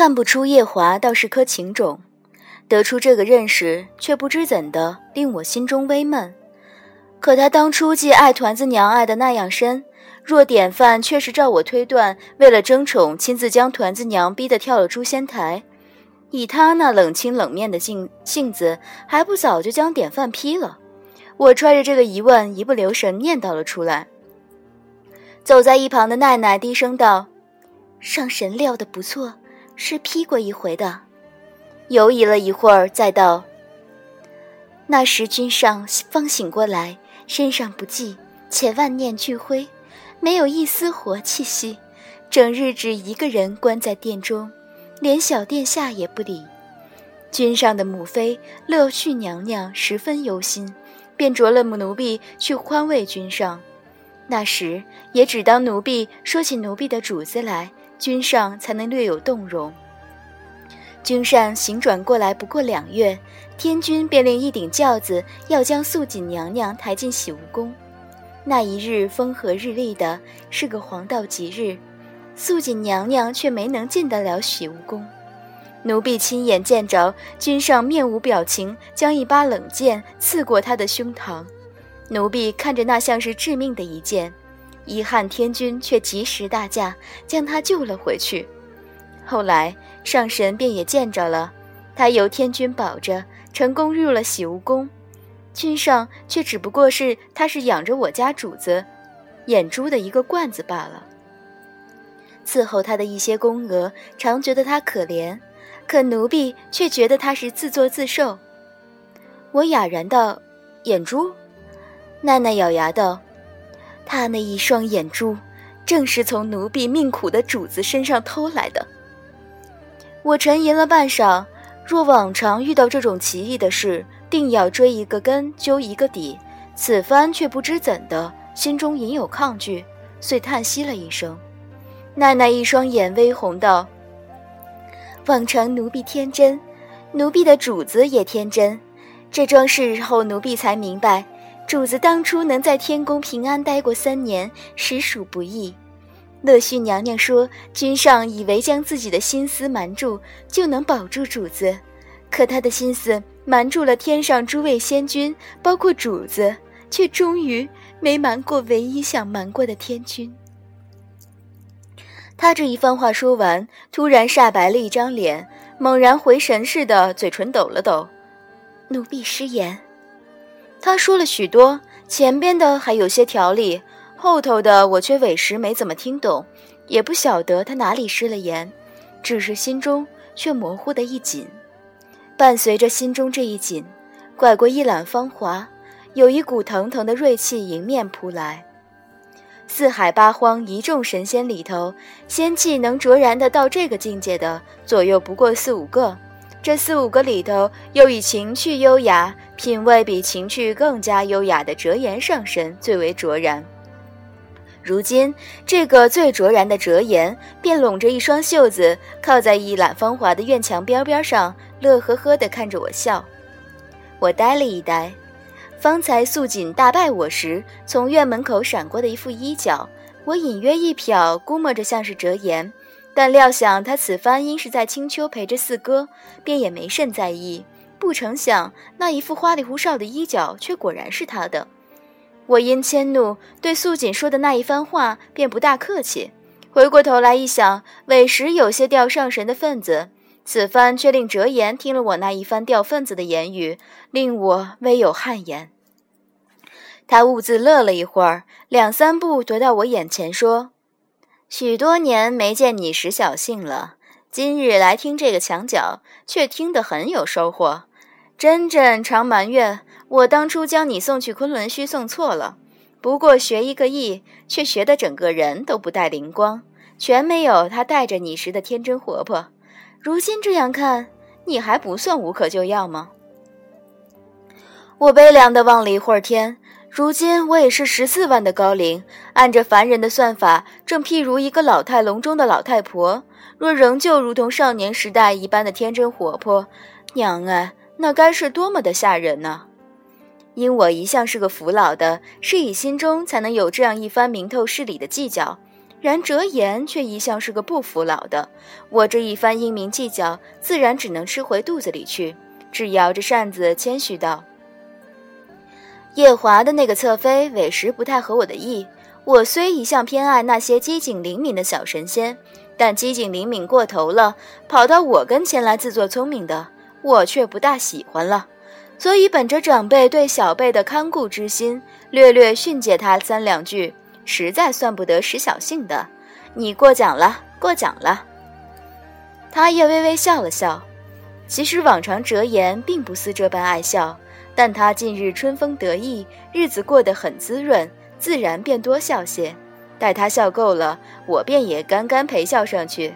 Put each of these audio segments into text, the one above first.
看不出夜华倒是颗情种，得出这个认识，却不知怎的令我心中微闷。可他当初既爱团子娘爱的那样深，若典范却是照我推断，为了争宠，亲自将团子娘逼得跳了诛仙台。以他那冷清冷面的性性子，还不早就将典范劈了？我揣着这个疑问，一不留神念叨了出来。走在一旁的奈奈低声道：“上神料的不错，是批过一回的。”犹疑了一会儿，再道：“那时君上方醒过来，身上不济，且万念俱灰，没有一丝活气息，整日只一个人关在殿中。”连小殿下也不理，君上的母妃乐婿娘娘十分忧心，便着了母奴婢去宽慰君上。那时也只当奴婢说起奴婢的主子来，君上才能略有动容。君上行转过来不过两月，天君便令一顶轿子要将素锦娘娘抬进喜无宫。那一日风和日丽的，是个黄道吉日。素锦娘娘却没能进得了喜无宫，奴婢亲眼见着君上面无表情，将一把冷剑刺过他的胸膛。奴婢看着那像是致命的一剑，遗憾天君却及时大驾，将他救了回去。后来上神便也见着了，他由天君保着，成功入了喜无宫。君上却只不过是他是养着我家主子眼珠的一个罐子罢了。伺候他的一些宫娥常觉得他可怜，可奴婢却觉得他是自作自受。我哑然道：“眼珠。”奈奈咬牙道：“他那一双眼珠，正是从奴婢命苦的主子身上偷来的。”我沉吟了半晌，若往常遇到这种奇异的事，定要追一个根，究一个底。此番却不知怎的，心中隐有抗拒，遂叹息了一声。奈奈一双眼微红道：“往常奴婢天真，奴婢的主子也天真。这桩事后，奴婢才明白，主子当初能在天宫平安待过三年，实属不易。乐胥娘娘说，君上以为将自己的心思瞒住，就能保住主子，可他的心思瞒住了天上诸位仙君，包括主子，却终于没瞒过唯一想瞒过的天君。”他这一番话说完，突然煞白了一张脸，猛然回神似的，嘴唇抖了抖。奴婢失言。他说了许多，前边的还有些条理，后头的我却委实没怎么听懂，也不晓得他哪里失了言，只是心中却模糊的一紧。伴随着心中这一紧，拐过一览芳华，有一股腾腾的锐气迎面扑来。四海八荒一众神仙里头，仙气能卓然的到这个境界的，左右不过四五个。这四五个里头，又以情趣优雅、品味比情趣更加优雅的折颜上神最为卓然。如今，这个最卓然的折颜，便拢着一双袖子，靠在一览芳华的院墙边边上，乐呵呵地看着我笑。我呆了一呆。方才素锦大败我时，从院门口闪过的一副衣角，我隐约一瞟，估摸着像是折颜，但料想他此番因是在青丘陪着四哥，便也没甚在意。不成想那一副花里胡哨的衣角，却果然是他的。我因迁怒，对素锦说的那一番话，便不大客气。回过头来一想，委实有些吊上神的份子。此番却令哲言听了我那一番掉份子的言语，令我微有汗颜。他兀自乐了一会儿，两三步踱到我眼前说：“许多年没见你使小性了，今日来听这个墙角，却听得很有收获。真真常埋怨我当初将你送去昆仑虚送错了，不过学一个艺，却学得整个人都不带灵光，全没有他带着你时的天真活泼。”如今这样看，你还不算无可救药吗？我悲凉地望了一会儿天。如今我也是十四万的高龄，按着凡人的算法，正譬如一个老态龙钟的老太婆。若仍旧如同少年时代一般的天真活泼，娘哎，那该是多么的吓人呢！因我一向是个服老的，是以心中才能有这样一番明透事理的计较。然折颜却一向是个不服老的，我这一番英明计较，自然只能吃回肚子里去。只摇着扇子，谦虚道：“夜华的那个侧妃，委实不太合我的意。我虽一向偏爱那些机警灵敏的小神仙，但机警灵敏过头了，跑到我跟前来自作聪明的，我却不大喜欢了。所以本着长辈对小辈的看顾之心，略略训诫他三两句。”实在算不得使小性的，你过奖了，过奖了。他也微微笑了笑。其实往常哲言并不似这般爱笑，但他近日春风得意，日子过得很滋润，自然便多笑些。待他笑够了，我便也干干陪笑上去。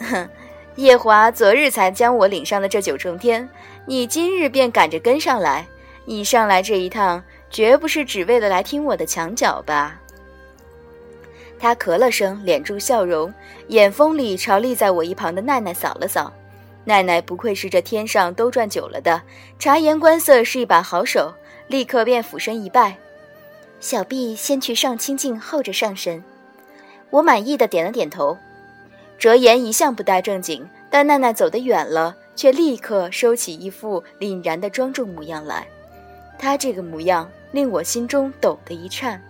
哼，夜华昨日才将我领上了这九重天，你今日便赶着跟上来。你上来这一趟，绝不是只为了来听我的墙角吧？他咳了声，敛住笑容，眼风里朝立在我一旁的奈奈扫了扫。奈奈不愧是这天上兜转久了的，察言观色是一把好手，立刻便俯身一拜：“小婢先去上清境，候着上神。”我满意的点了点头。折颜一向不大正经，但奈奈走得远了，却立刻收起一副凛然的庄重模样来。她这个模样令我心中抖的一颤。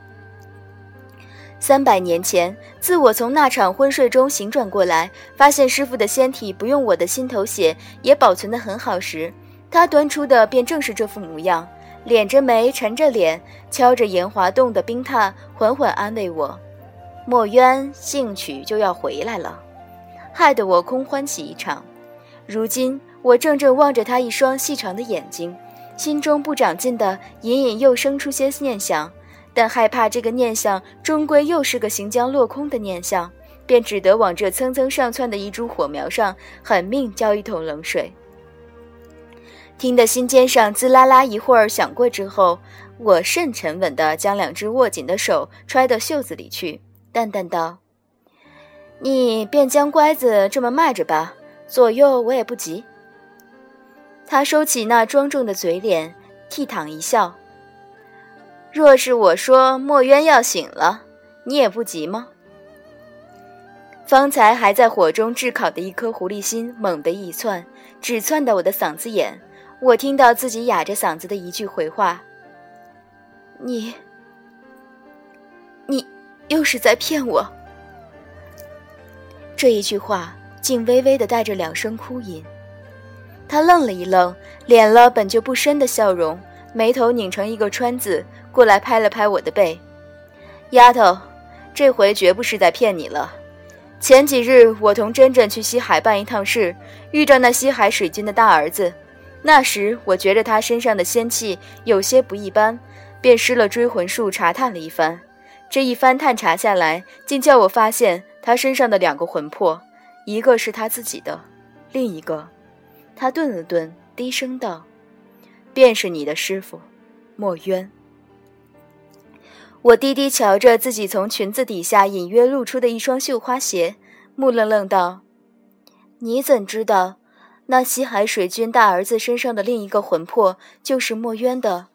三百年前，自我从那场昏睡中醒转过来，发现师傅的仙体不用我的心头血也保存得很好时，他端出的便正是这副模样，敛着眉，沉着脸，敲着岩华洞的冰榻，缓缓安慰我：“墨渊兴许就要回来了。”害得我空欢喜一场。如今我怔怔望着他一双细长的眼睛，心中不长进的隐隐又生出些念想。但害怕这个念想终归又是个行将落空的念想，便只得往这蹭蹭上窜的一株火苗上狠命浇一桶冷水。听得心尖上滋啦啦一会儿响过之后，我甚沉稳地将两只握紧的手揣到袖子里去，淡淡道：“你便将乖子这么卖着吧，左右我也不急。”他收起那庄重的嘴脸，倜傥一笑。若是我说墨渊要醒了，你也不急吗？方才还在火中炙烤的一颗狐狸心猛地一窜，只窜到我的嗓子眼。我听到自己哑着嗓子的一句回话：“你，你又是在骗我。”这一句话竟微微的带着两声哭音。他愣了一愣，敛了本就不深的笑容，眉头拧成一个川字。过来拍了拍我的背，丫头，这回绝不是在骗你了。前几日我同珍珍去西海办一趟事，遇着那西海水军的大儿子。那时我觉着他身上的仙气有些不一般，便施了追魂术查探了一番。这一番探查下来，竟叫我发现他身上的两个魂魄，一个是他自己的，另一个……他顿了顿，低声道：“便是你的师傅，墨渊。”我低低瞧着自己从裙子底下隐约露出的一双绣花鞋，木愣愣道：“你怎知道，那西海水君大儿子身上的另一个魂魄就是墨渊的？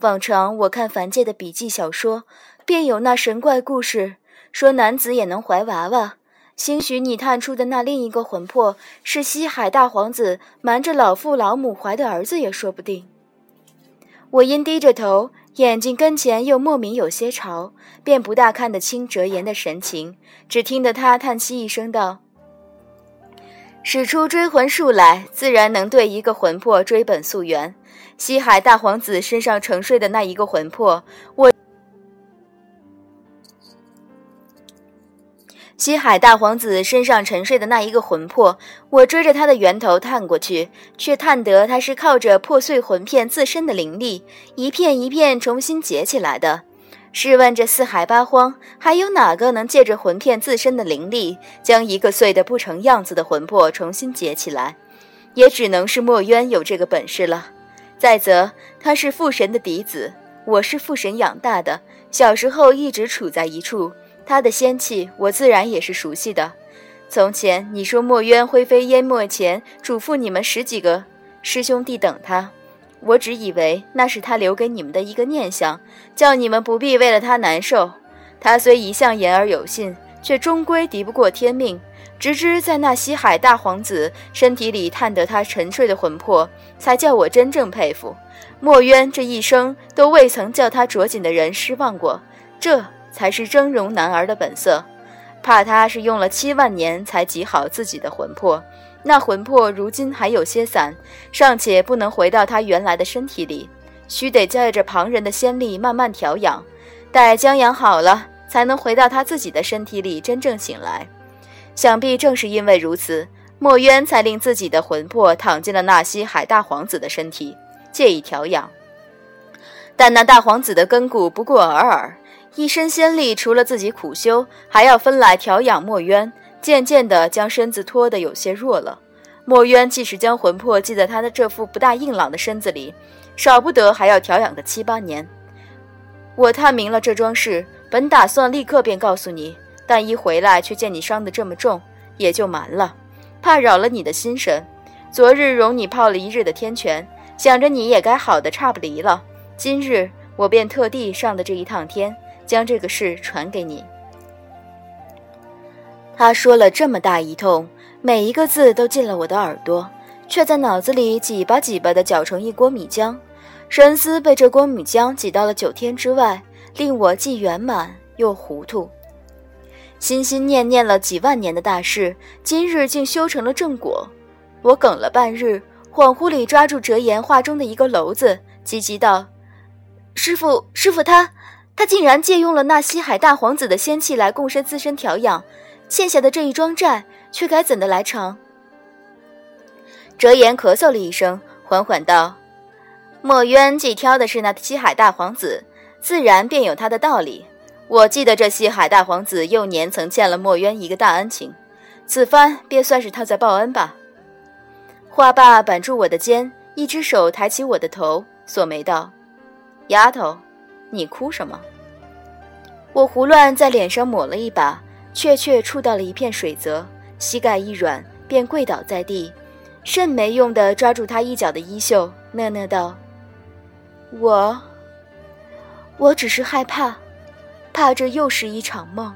往常我看凡界的笔记小说，便有那神怪故事，说男子也能怀娃娃。兴许你探出的那另一个魂魄，是西海大皇子瞒着老父老母怀的儿子，也说不定。”我因低着头。眼睛跟前又莫名有些潮，便不大看得清折颜的神情，只听得他叹息一声道：“使出追魂术来，自然能对一个魂魄追本溯源。西海大皇子身上沉睡的那一个魂魄，我……”西海大皇子身上沉睡的那一个魂魄，我追着他的源头探过去，却探得他是靠着破碎魂片自身的灵力，一片一片重新结起来的。试问这四海八荒，还有哪个能借着魂片自身的灵力，将一个碎得不成样子的魂魄重新结起来？也只能是墨渊有这个本事了。再则，他是父神的嫡子，我是父神养大的，小时候一直处在一处。他的仙气，我自然也是熟悉的。从前你说墨渊灰飞烟灭前，嘱咐你们十几个师兄弟等他，我只以为那是他留给你们的一个念想，叫你们不必为了他难受。他虽一向言而有信，却终归敌不过天命。直至在那西海大皇子身体里探得他沉睡的魂魄，才叫我真正佩服。墨渊这一生都未曾叫他着紧的人失望过，这才是峥嵘男儿的本色。怕他是用了七万年才集好自己的魂魄，那魂魄如今还有些散，尚且不能回到他原来的身体里，须得借着旁人的仙力慢慢调养，待将养好了，才能回到他自己的身体里真正醒来。想必正是因为如此，墨渊才令自己的魂魄躺进了纳西海大皇子的身体，借以调养。但那大皇子的根骨不过尔尔，一身仙力除了自己苦修，还要分来调养墨渊，渐渐地将身子拖得有些弱了。墨渊即使将魂魄寄在他的这副不大硬朗的身子里，少不得还要调养个七八年。我探明了这桩事，本打算立刻便告诉你。但一回来却见你伤得这么重，也就瞒了，怕扰了你的心神。昨日容你泡了一日的天泉，想着你也该好的差不离了。今日我便特地上的这一趟天，将这个事传给你。他说了这么大一通，每一个字都进了我的耳朵，却在脑子里挤吧挤吧的搅成一锅米浆，神思被这锅米浆挤到了九天之外，令我既圆满又糊涂。心心念念了几万年的大事，今日竟修成了正果。我哽了半日，恍惚里抓住折颜画中的一个篓子，急急道：“师傅，师傅，他他竟然借用了那西海大皇子的仙气来共身自身调养，欠下的这一桩债，却该怎的来偿？”折颜咳嗽了一声，缓缓道：“墨渊既挑的是那西海大皇子，自然便有他的道理。”我记得这西海大皇子幼年曾欠了墨渊一个大恩情，此番便算是他在报恩吧。话罢板住我的肩，一只手抬起我的头，锁眉道：“丫头，你哭什么？”我胡乱在脸上抹了一把，确确触到了一片水泽，膝盖一软，便跪倒在地，甚没用的抓住他一角的衣袖，讷讷道：“我，我只是害怕。”怕这又是一场梦。